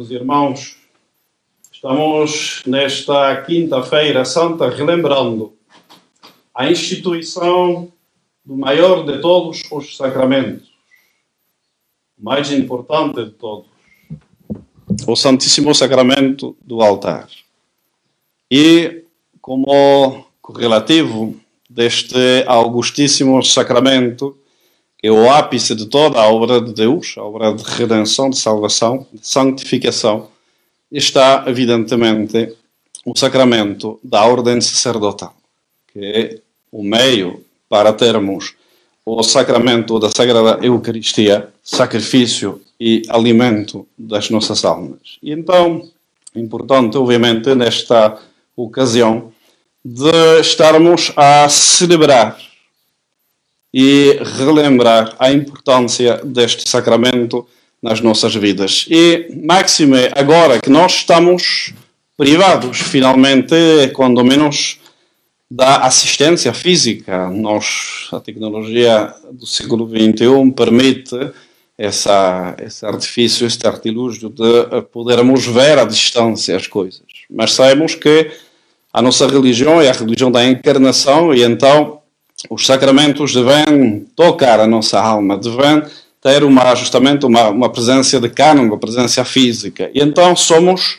meus irmãos, estamos nesta quinta-feira santa relembrando a instituição do maior de todos os sacramentos, o mais importante de todos, o Santíssimo Sacramento do altar. E, como correlativo deste augustíssimo sacramento, é o ápice de toda a obra de Deus, a obra de redenção, de salvação, de santificação, está, evidentemente, o sacramento da ordem sacerdotal, que é o meio para termos o sacramento da Sagrada Eucaristia, sacrifício e alimento das nossas almas. E então, importante, obviamente, nesta ocasião, de estarmos a celebrar e relembrar a importância deste sacramento nas nossas vidas. E, máxime, agora que nós estamos privados, finalmente, quando menos, da assistência física. Nós, a tecnologia do século XXI permite essa, esse artifício, este artilúgio de podermos ver à distância as coisas. Mas sabemos que a nossa religião é a religião da encarnação e então os sacramentos devem tocar a nossa alma, devem ter uma, justamente uma, uma presença de carne, uma presença física. E então somos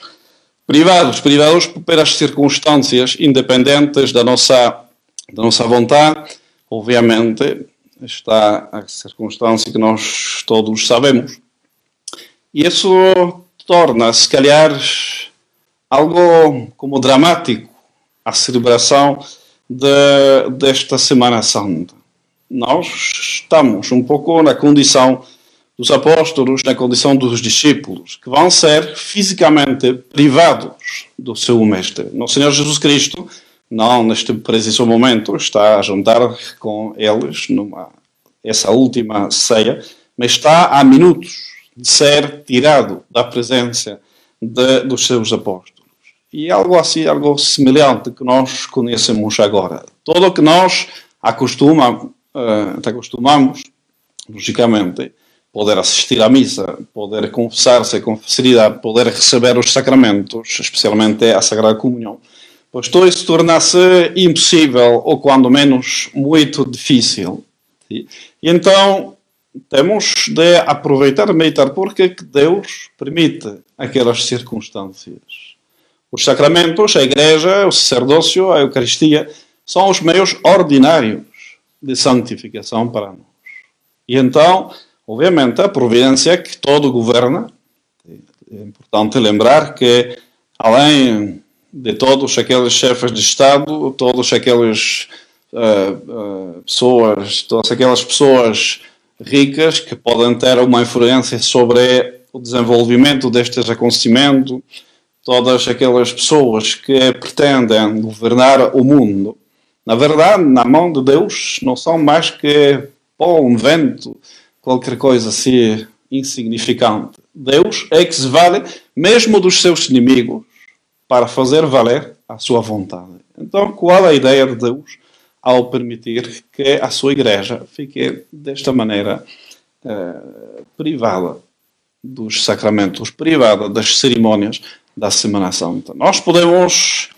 privados, privados pelas circunstâncias independentes da nossa, da nossa vontade. Obviamente, está a circunstância que nós todos sabemos. E isso torna, se calhar, algo como dramático a celebração de, desta Semana Santa. Nós estamos um pouco na condição dos apóstolos, na condição dos discípulos, que vão ser fisicamente privados do seu mestre. Nosso Senhor Jesus Cristo, não neste preciso momento, está a juntar com eles numa essa última ceia, mas está a minutos de ser tirado da presença de, dos seus apóstolos. E algo assim, algo semelhante que nós conhecemos agora. Todo o que nós acostuma, uh, acostumamos, logicamente, poder assistir à missa, poder confessar-se com facilidade, poder receber os sacramentos, especialmente a Sagrada Comunhão, pois tudo isso torna-se impossível, ou quando menos muito difícil. E então temos de aproveitar, meditar, porque Deus permite aquelas circunstâncias. Os sacramentos, a Igreja, o sacerdócio, a Eucaristia, são os meios ordinários de santificação para nós. E então, obviamente, a providência que todo governa, é importante lembrar que, além de todos aqueles chefes de Estado, todas aquelas uh, uh, pessoas, todas aquelas pessoas ricas que podem ter uma influência sobre o desenvolvimento destes acontecimentos, todas aquelas pessoas que pretendem governar o mundo, na verdade, na mão de Deus, não são mais que pó, um vento, qualquer coisa assim insignificante. Deus é que se vale mesmo dos seus inimigos para fazer valer a sua vontade. Então, qual a ideia de Deus ao permitir que a sua igreja fique desta maneira eh, privada dos sacramentos, privada das cerimônias da Semana Santa. Nós podemos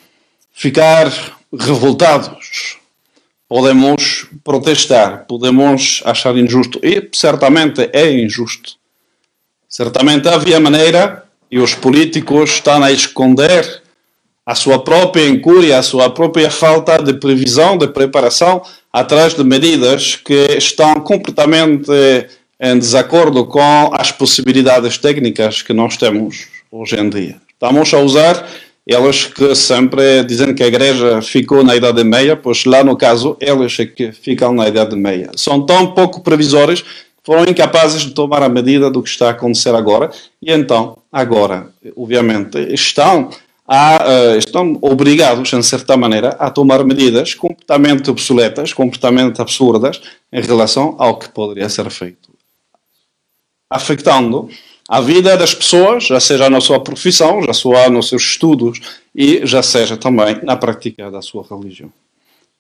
ficar revoltados, podemos protestar, podemos achar injusto, e certamente é injusto. Certamente havia maneira, e os políticos estão a esconder a sua própria incúria, a sua própria falta de previsão, de preparação, atrás de medidas que estão completamente em desacordo com as possibilidades técnicas que nós temos hoje em dia. Estamos a usar elas que sempre dizem que a igreja ficou na Idade Meia, pois lá no caso elas é que ficam na Idade Meia. São tão pouco previsórias que foram incapazes de tomar a medida do que está a acontecer agora e então, agora, obviamente, estão, a, uh, estão obrigados, em certa maneira, a tomar medidas completamente obsoletas, completamente absurdas em relação ao que poderia ser feito. Afetando a vida das pessoas, já seja na sua profissão, já seja nos seus estudos e já seja também na prática da sua religião.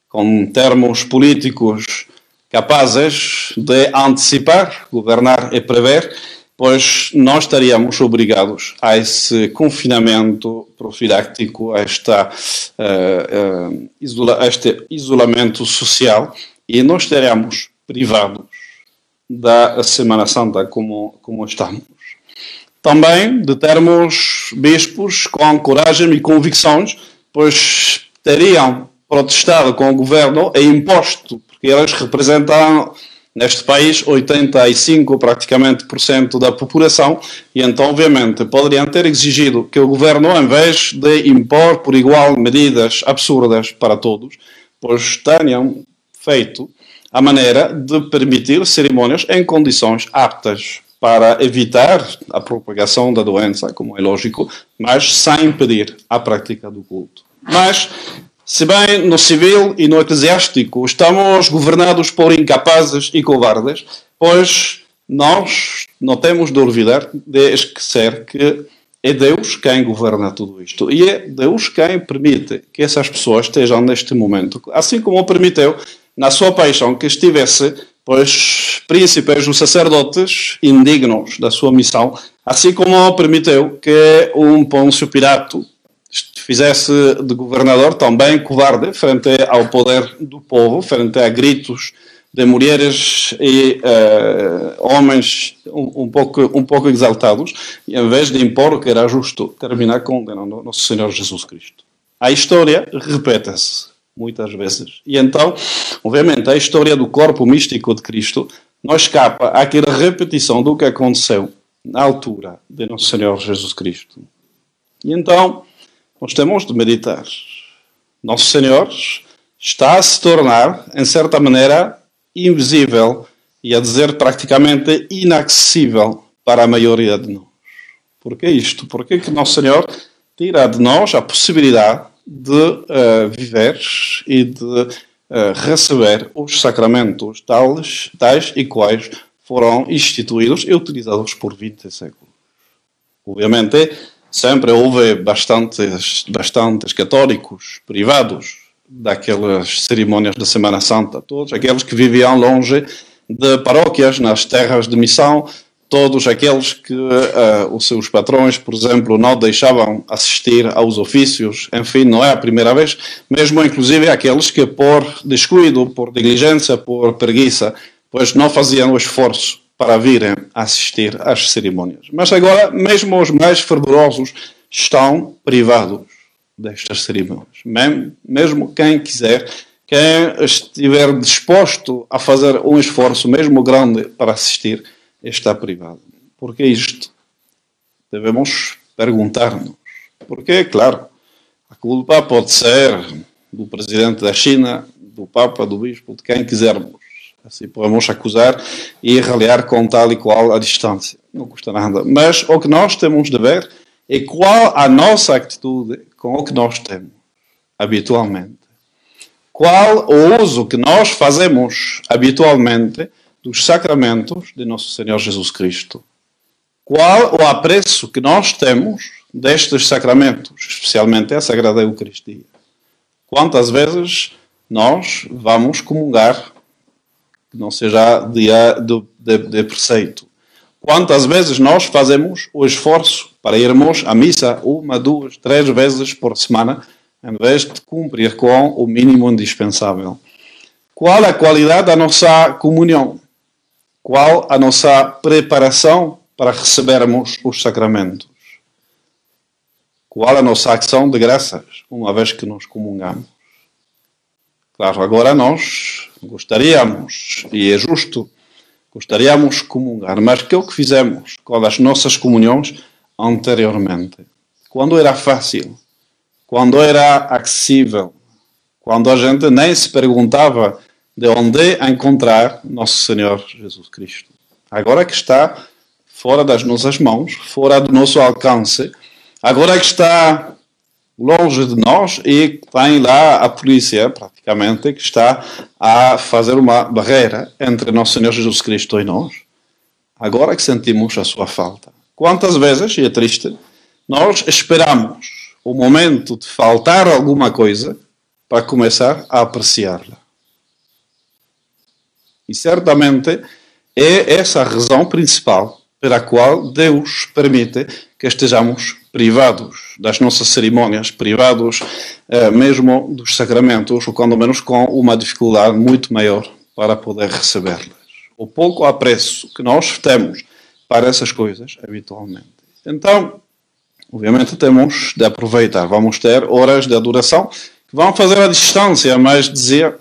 Com termos políticos capazes de antecipar, governar e prever, pois nós estaríamos obrigados a esse confinamento profiláctico, a, esta, uh, isola, a este isolamento social, e nós estaríamos privados da Semana Santa como, como estamos. Também de termos bispos com coragem e convicções, pois teriam protestado com o governo e imposto, porque eles representam neste país 85 praticamente por cento da população e então obviamente poderiam ter exigido que o governo em vez de impor por igual medidas absurdas para todos pois tenham feito a maneira de permitir cerimônias em condições aptas para evitar a propagação da doença, como é lógico, mas sem impedir a prática do culto. Mas se bem no civil e no eclesiástico estamos governados por incapazes e covardes, pois nós não temos de olvidar de esquecer que é Deus quem governa tudo isto. E é Deus quem permite que essas pessoas estejam neste momento. Assim como permitiu, na sua paixão, que estivesse, pois, príncipes ou sacerdotes indignos da sua missão, assim como permitiu que um Pôncio Pirato fizesse de governador também covarde frente ao poder do povo, frente a gritos de mulheres e uh, homens um, um, pouco, um pouco exaltados, e em vez de impor o que era justo, terminar condenando Nosso Senhor Jesus Cristo. A história repete-se muitas vezes. E então, obviamente, a história do corpo místico de Cristo não escapa àquela repetição do que aconteceu na altura de Nosso Senhor Jesus Cristo. E então, nós temos de meditar. Nosso Senhor está a se tornar, em certa maneira, invisível e a dizer praticamente inacessível para a maioria de nós. Por que isto? Porque que Nosso Senhor tira de nós a possibilidade de uh, viver e de uh, receber os sacramentos tais, tais e quais foram instituídos e utilizados por 20 séculos. Obviamente, sempre houve bastantes, bastantes católicos privados daquelas cerimônias da Semana Santa, todos aqueles que viviam longe de paróquias, nas terras de missão, todos aqueles que uh, os seus patrões, por exemplo, não deixavam assistir aos ofícios, enfim, não é a primeira vez, mesmo inclusive aqueles que por descuido, por negligência, por preguiça, pois não faziam o esforço para virem assistir às cerimônias. Mas agora, mesmo os mais fervorosos estão privados destas cerimônias. Mesmo quem quiser, quem estiver disposto a fazer um esforço, mesmo grande, para assistir, está privado. Por que isto? Devemos perguntar-nos. Porque, claro, a culpa pode ser do presidente da China, do Papa, do Bispo, de quem quisermos. Assim podemos acusar e ralear com tal e qual a distância. Não custa nada. Mas o que nós temos de ver é qual a nossa atitude com o que nós temos habitualmente. Qual o uso que nós fazemos habitualmente dos sacramentos de Nosso Senhor Jesus Cristo. Qual o apreço que nós temos destes sacramentos, especialmente a Sagrada Eucaristia? Quantas vezes nós vamos comungar que não seja dia de, de, de preceito. Quantas vezes nós fazemos o esforço para irmos à missa uma, duas, três vezes por semana, em vez de cumprir com o mínimo indispensável? Qual a qualidade da nossa comunhão? Qual a nossa preparação para recebermos os sacramentos? Qual a nossa ação de graças, uma vez que nos comungamos? Claro, agora nós gostaríamos, e é justo, gostaríamos comungar, mas que é o que fizemos com as nossas comunhões anteriormente? Quando era fácil, quando era acessível, quando a gente nem se perguntava de onde encontrar Nosso Senhor Jesus Cristo. Agora que está fora das nossas mãos, fora do nosso alcance, agora que está longe de nós e tem lá a polícia, praticamente, que está a fazer uma barreira entre Nosso Senhor Jesus Cristo e nós. Agora que sentimos a sua falta. Quantas vezes, e é triste, nós esperamos o momento de faltar alguma coisa para começar a apreciá-la. E certamente é essa a razão principal pela qual Deus permite que estejamos privados das nossas cerimônias, privados eh, mesmo dos sacramentos, ou quando menos com uma dificuldade muito maior para poder recebê-las. O pouco apreço que nós temos para essas coisas, habitualmente. Então, obviamente, temos de aproveitar. Vamos ter horas de adoração que vão fazer a distância, mas dizia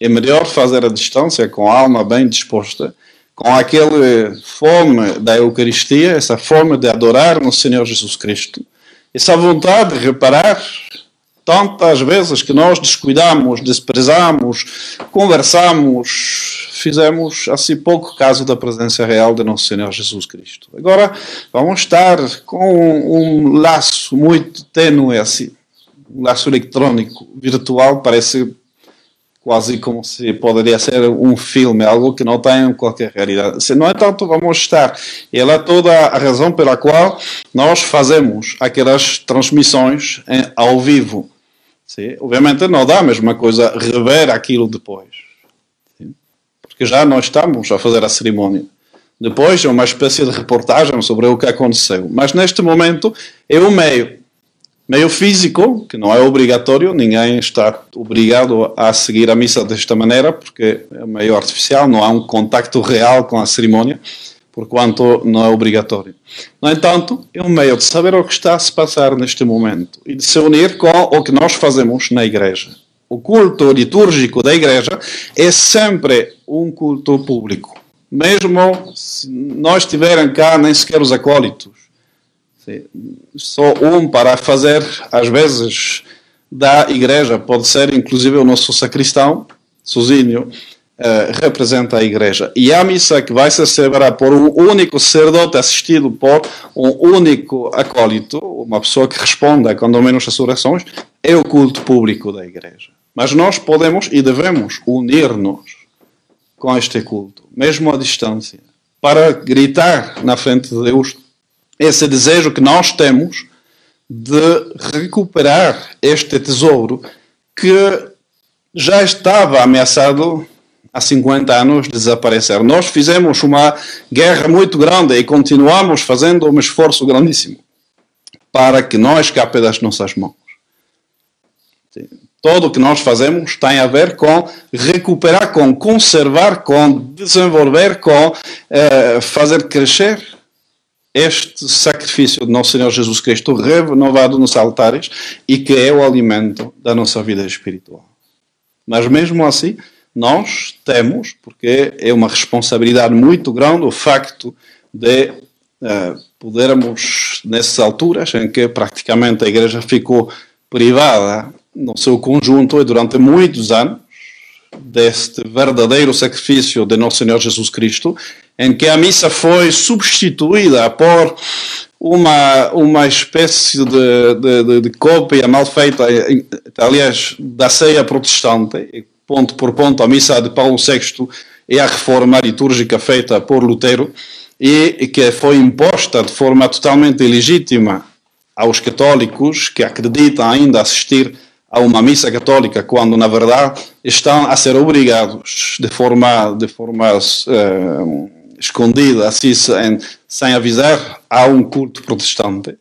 é melhor fazer a distância com a alma bem disposta, com aquele fome da Eucaristia, essa fome de adorar no Senhor Jesus Cristo, essa vontade de reparar tantas vezes que nós descuidamos, desprezamos, conversamos, fizemos assim pouco caso da presença real de nosso Senhor Jesus Cristo. Agora vamos estar com um laço muito tênue assim, um laço eletrônico, virtual, parece quase como se poderia ser um filme, algo que não tem qualquer realidade. Se, no entanto, vamos estar. E ela é toda a razão pela qual nós fazemos aquelas transmissões em, ao vivo. Sim? Obviamente não dá a mesma coisa rever aquilo depois. Sim? Porque já nós estamos a fazer a cerimônia. Depois é uma espécie de reportagem sobre o que aconteceu. Mas neste momento é o meio meio físico, que não é obrigatório, ninguém está obrigado a seguir a missa desta maneira, porque é meio artificial, não há um contacto real com a cerimônia, porquanto não é obrigatório. No entanto, é um meio de saber o que está a se passar neste momento e de se unir com o que nós fazemos na igreja. O culto litúrgico da igreja é sempre um culto público. Mesmo se nós estiverem cá, nem sequer os acólitos só um para fazer, às vezes, da igreja. Pode ser, inclusive, o nosso sacristão, sozinho, eh, representa a igreja. E a missa que vai ser celebrada por um único sacerdote assistido por um único acólito, uma pessoa que responde a quando menos as orações, é o culto público da igreja. Mas nós podemos e devemos unir-nos com este culto, mesmo à distância, para gritar na frente de Deus esse desejo que nós temos de recuperar este tesouro que já estava ameaçado há 50 anos de desaparecer. Nós fizemos uma guerra muito grande e continuamos fazendo um esforço grandíssimo para que não escape das nossas mãos. Tudo o que nós fazemos tem a ver com recuperar, com conservar, com desenvolver, com eh, fazer crescer este sacrifício de Nosso Senhor Jesus Cristo renovado nos altares e que é o alimento da nossa vida espiritual. Mas mesmo assim, nós temos, porque é uma responsabilidade muito grande o facto de uh, podermos, nessas alturas em que praticamente a Igreja ficou privada no seu conjunto e durante muitos anos, deste verdadeiro sacrifício de Nosso Senhor Jesus Cristo, em que a missa foi substituída por uma, uma espécie de, de, de cópia mal feita, aliás, da ceia protestante, ponto por ponto, a missa de Paulo VI e a reforma litúrgica feita por Lutero, e que foi imposta de forma totalmente ilegítima aos católicos que acreditam ainda assistir a uma missa católica quando na verdade estão a ser obrigados de forma de forma uh, escondida assim sem, sem avisar a um culto protestante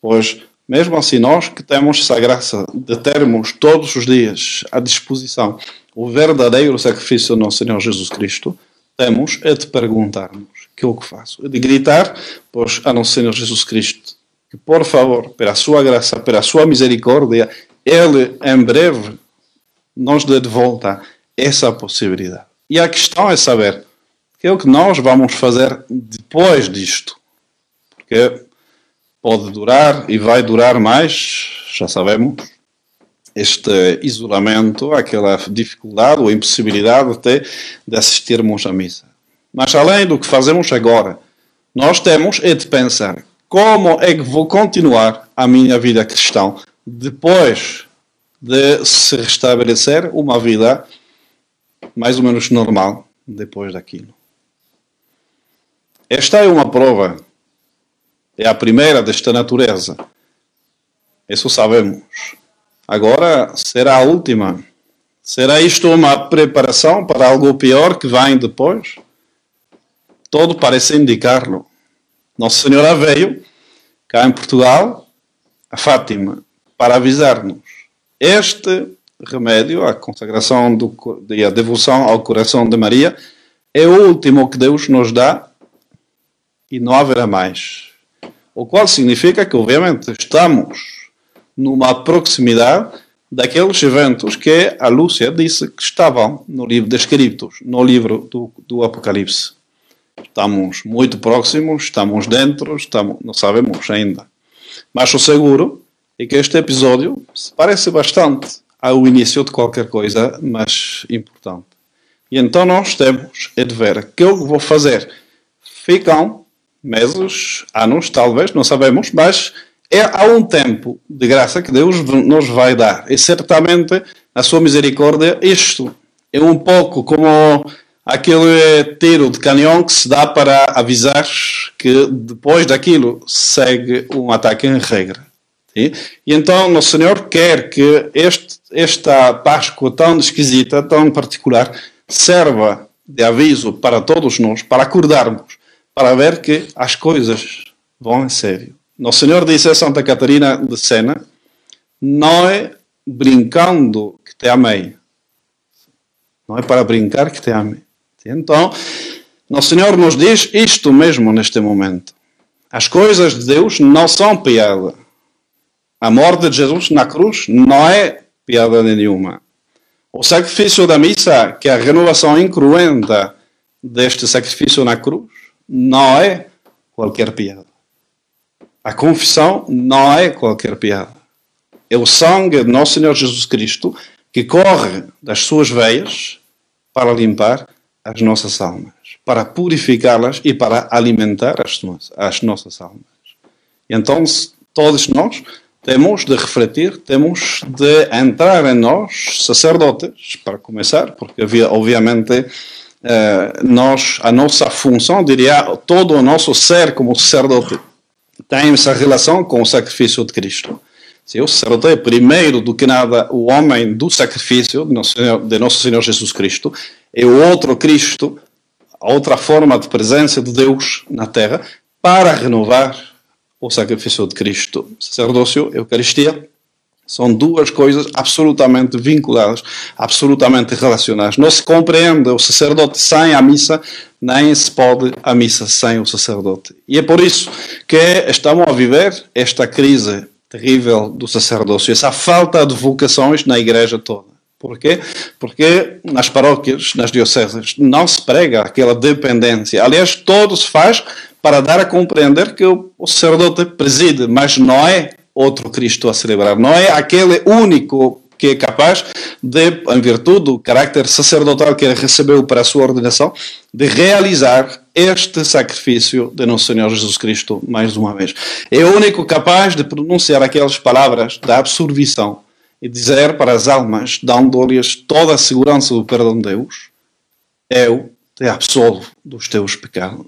pois mesmo assim nós que temos essa graça de termos todos os dias à disposição o verdadeiro sacrifício do nosso Senhor Jesus Cristo temos é de perguntarmos que é o que faço é de gritar pois a nosso Senhor Jesus Cristo que por favor pela sua graça pela sua misericórdia ele em breve nos dê de volta essa possibilidade. E a questão é saber que é o que nós vamos fazer depois disto. Porque pode durar e vai durar mais, já sabemos, este isolamento, aquela dificuldade ou impossibilidade até de assistirmos à missa. Mas além do que fazemos agora, nós temos é de pensar como é que vou continuar a minha vida cristã depois de se restabelecer uma vida mais ou menos normal depois daquilo. Esta é uma prova, é a primeira desta natureza. Isso sabemos. Agora será a última. Será isto uma preparação para algo pior que vem depois? todo parece indicá-lo. Nossa Senhora veio cá em Portugal, a Fátima, para avisar-nos. Este remédio, a consagração do, e a devoção ao coração de Maria, é o último que Deus nos dá e não haverá mais. O qual significa que, obviamente, estamos numa proximidade daqueles eventos que a Lúcia disse que estavam no livro descritos, no livro do, do Apocalipse. Estamos muito próximos, estamos dentro, estamos, não sabemos ainda. Mas o seguro é que este episódio se parece bastante ao início de qualquer coisa, mas importante. E então nós temos é de ver que eu vou fazer. Ficam meses, anos, talvez, não sabemos, mas é há um tempo de graça que Deus nos vai dar. E certamente, a sua misericórdia, isto é um pouco como aquele tiro de canhão que se dá para avisar que depois daquilo segue um ataque em regra. E então, o Senhor quer que este, esta Páscoa tão esquisita, tão particular, serva de aviso para todos nós, para acordarmos, para ver que as coisas vão em sério. Nosso Senhor disse a Santa Catarina de Sena: não é brincando que te amei. Não é para brincar que te amei. Então, Nosso Senhor nos diz isto mesmo neste momento. As coisas de Deus não são piada. A morte de Jesus na cruz não é piada nenhuma. O sacrifício da missa, que é a renovação incruenta deste sacrifício na cruz, não é qualquer piada. A confissão não é qualquer piada. É o sangue de Nosso Senhor Jesus Cristo que corre das suas veias para limpar as nossas almas, para purificá-las e para alimentar as, as nossas almas. E então, todos nós temos de refletir, temos de entrar em nós, sacerdotes, para começar, porque obviamente eh, nós, a nossa função, diria, todo o nosso ser como sacerdote tem essa relação com o sacrifício de Cristo. Se o sacerdote é primeiro do que nada o homem do sacrifício de nosso Senhor, de nosso Senhor Jesus Cristo, é o outro Cristo, a outra forma de presença de Deus na terra, para renovar o sacrifício de Cristo. Sacerdócio, Eucaristia, são duas coisas absolutamente vinculadas, absolutamente relacionadas. Não se compreende o sacerdote sem a missa, nem se pode a missa sem o sacerdote. E é por isso que estamos a viver esta crise terrível do sacerdócio, essa falta de vocações na igreja toda. Por quê? Porque nas paróquias, nas dioceses, não se prega aquela dependência. Aliás, todo se faz para dar a compreender que o sacerdote preside, mas não é outro Cristo a celebrar. Não é aquele único que é capaz de, em virtude do caráter sacerdotal que ele recebeu para a sua ordenação, de realizar este sacrifício de Nosso Senhor Jesus Cristo mais uma vez. É o único capaz de pronunciar aquelas palavras da absolvição e dizer para as almas, dando-lhes toda a segurança do perdão de Deus: Eu te absolvo dos teus pecados.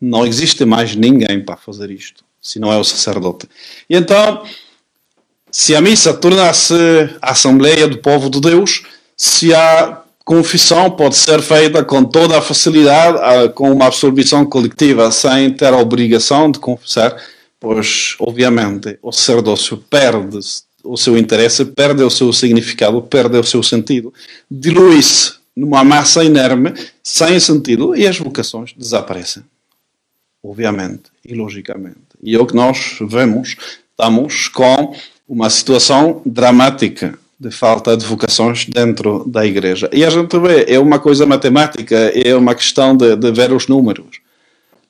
Não existe mais ninguém para fazer isto se não é o sacerdote. E então, se a missa tornasse a Assembleia do Povo de Deus, se a confissão pode ser feita com toda a facilidade, com uma absorção coletiva, sem ter a obrigação de confessar, pois, obviamente, o sacerdócio perde o seu interesse, perde o seu significado, perde o seu sentido, dilui-se numa massa inerme, sem sentido, e as vocações desaparecem. Obviamente e logicamente. E é o que nós vemos, estamos com uma situação dramática de falta de vocações dentro da igreja. E a gente vê, é uma coisa matemática, é uma questão de, de ver os números.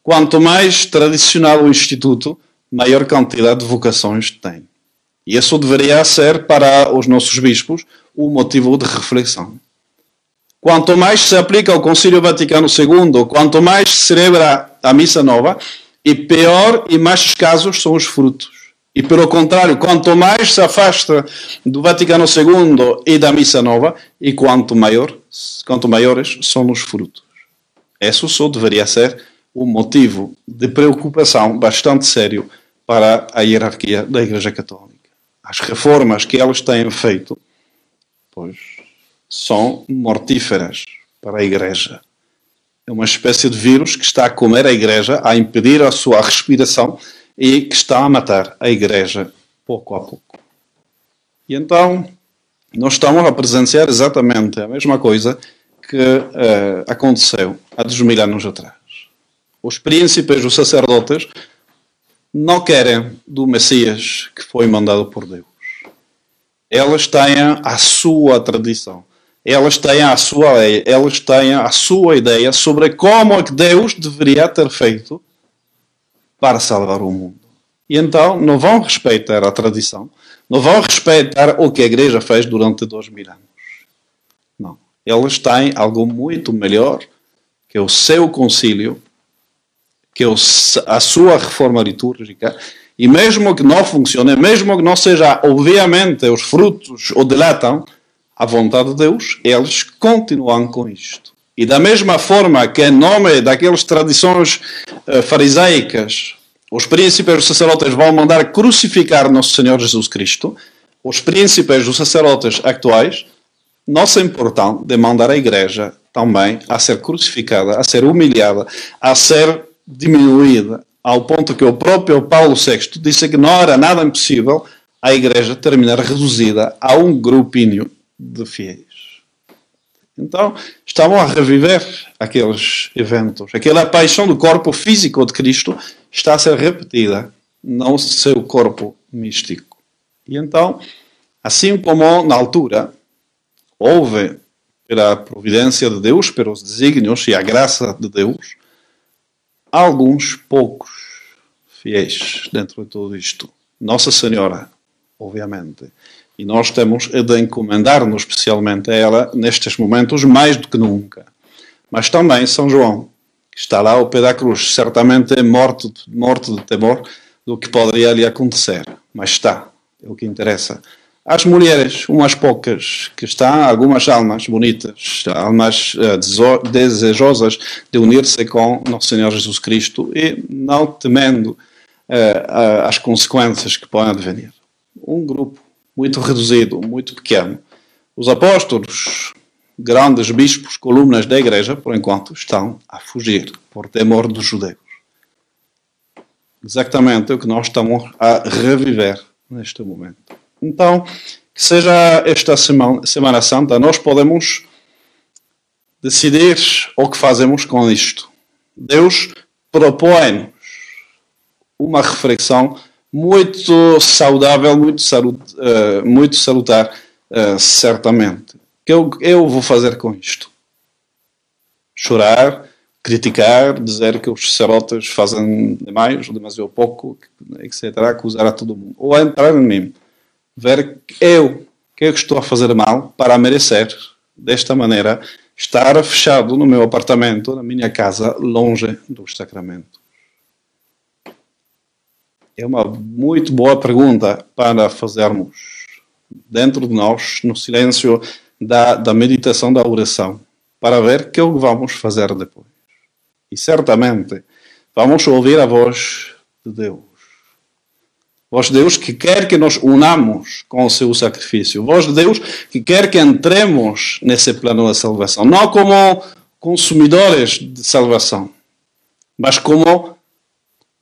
Quanto mais tradicional o instituto, maior quantidade de vocações tem. E isso deveria ser para os nossos bispos o motivo de reflexão. Quanto mais se aplica o Concílio Vaticano II, quanto mais se celebra a Missa Nova, e pior e mais escassos são os frutos. E pelo contrário, quanto mais se afasta do Vaticano II e da Missa Nova, e quanto maior, quanto maiores são os frutos. Isso só deveria ser um motivo de preocupação bastante sério para a hierarquia da Igreja Católica. As reformas que eles têm feito, pois, são mortíferas para a Igreja. É uma espécie de vírus que está a comer a igreja, a impedir a sua respiração e que está a matar a igreja pouco a pouco. E então, nós estamos a presenciar exatamente a mesma coisa que uh, aconteceu há dois mil anos atrás. Os príncipes, os sacerdotes, não querem do Messias que foi mandado por Deus. Elas têm a sua tradição. Elas têm a sua elas têm a sua ideia sobre como é que Deus deveria ter feito para salvar o mundo. E então não vão respeitar a tradição, não vão respeitar o que a igreja fez durante dois mil anos. Não. Elas têm algo muito melhor, que o seu concílio, que a sua reforma litúrgica, e mesmo que não funcione, mesmo que não seja, obviamente, os frutos o delatam, a vontade de Deus, eles continuam com isto. E da mesma forma que, em nome daquelas tradições uh, farisaicas, os príncipes os sacerdotes vão mandar crucificar nosso Senhor Jesus Cristo, os príncipes os sacerdotes atuais não se importam de mandar a igreja também a ser crucificada, a ser humilhada, a ser diminuída, ao ponto que o próprio Paulo VI disse que não era nada impossível a igreja terminar reduzida a um grupinho de fiéis. Então, estavam a reviver aqueles eventos. Aquela paixão do corpo físico de Cristo está a ser repetida, não seu corpo místico. E então, assim como na altura houve, pela providência de Deus, pelos desígnios e a graça de Deus, alguns poucos fiéis dentro de tudo isto. Nossa Senhora, obviamente, e nós temos de encomendar-nos especialmente a ela nestes momentos mais do que nunca. Mas também São João, que está lá ao pé da cruz, certamente é morto, morto de temor do que poderia lhe acontecer. Mas está, é o que interessa. As mulheres, umas poucas, que estão, algumas almas bonitas, almas uh, desejosas de unir-se com Nosso Senhor Jesus Cristo e não temendo uh, as consequências que podem advenir. Um grupo muito reduzido, muito pequeno. Os apóstolos, grandes bispos, colunas da igreja, por enquanto, estão a fugir por temor dos judeus. Exatamente o que nós estamos a reviver neste momento. Então, que seja esta semana, semana Santa, nós podemos decidir o que fazemos com isto. Deus propõe-nos uma reflexão muito saudável, muito, salut, uh, muito salutar, uh, certamente. O que eu, eu vou fazer com isto? Chorar, criticar, dizer que os sacerdotes fazem demais, ou demasiado pouco, etc., acusar a todo mundo. Ou entrar em mim, ver eu, que eu estou a fazer mal para merecer, desta maneira, estar fechado no meu apartamento, na minha casa, longe dos sacramentos. É uma muito boa pergunta para fazermos dentro de nós, no silêncio da, da meditação da oração, para ver o que vamos fazer depois. E certamente vamos ouvir a voz de Deus. Voz de Deus que quer que nos unamos com o seu sacrifício. Voz de Deus que quer que entremos nesse plano da salvação. Não como consumidores de salvação, mas como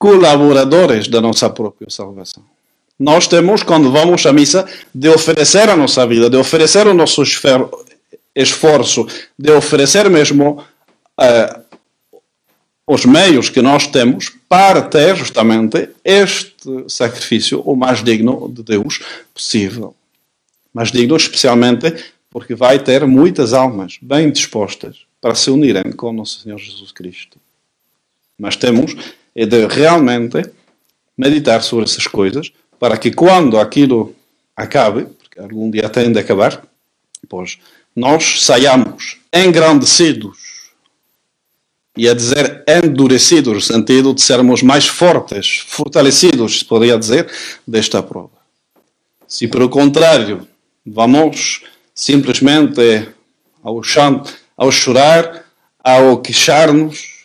colaboradores da nossa própria salvação. Nós temos, quando vamos à missa, de oferecer a nossa vida, de oferecer o nosso esforço, de oferecer mesmo uh, os meios que nós temos para ter justamente este sacrifício o mais digno de Deus possível. Mais digno, especialmente porque vai ter muitas almas bem dispostas para se unirem com o nosso Senhor Jesus Cristo. Mas temos é de realmente meditar sobre essas coisas para que quando aquilo acabe, porque algum dia tem de acabar, pois nós saiamos engrandecidos e a dizer endurecidos, no sentido de sermos mais fortes, fortalecidos, se poderia dizer, desta prova. Se, pelo contrário, vamos simplesmente ao, chão, ao chorar, ao queixar-nos,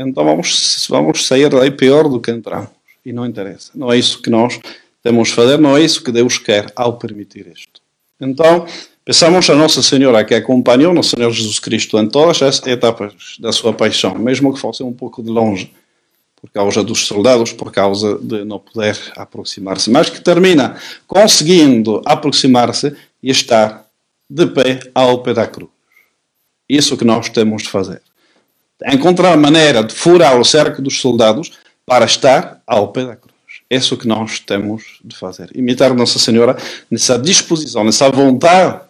então vamos, vamos sair daí pior do que entramos. E não interessa. Não é isso que nós temos de fazer, não é isso que Deus quer ao permitir isto. Então, Pensamos a Nossa Senhora que acompanhou Nosso Senhor Jesus Cristo em todas as etapas da sua paixão, mesmo que fosse um pouco de longe, por causa dos soldados, por causa de não poder aproximar-se, mas que termina conseguindo aproximar-se e estar de pé ao pé da cruz. Isso que nós temos de fazer. Encontrar maneira de furar o cerco dos soldados para estar ao pé da cruz. Isso que nós temos de fazer. Imitar Nossa Senhora nessa disposição, nessa vontade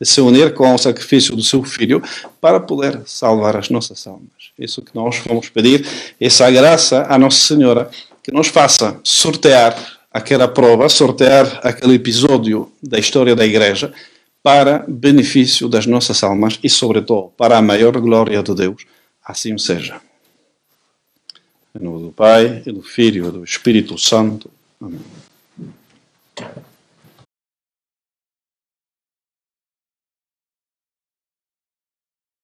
de se unir com o sacrifício do seu filho para poder salvar as nossas almas. Isso que nós vamos pedir, essa graça à Nossa Senhora, que nos faça sortear aquela prova, sortear aquele episódio da história da Igreja para benefício das nossas almas e, sobretudo, para a maior glória de Deus. Assim seja. Em nome do Pai, e do Filho e do Espírito Santo. Amém.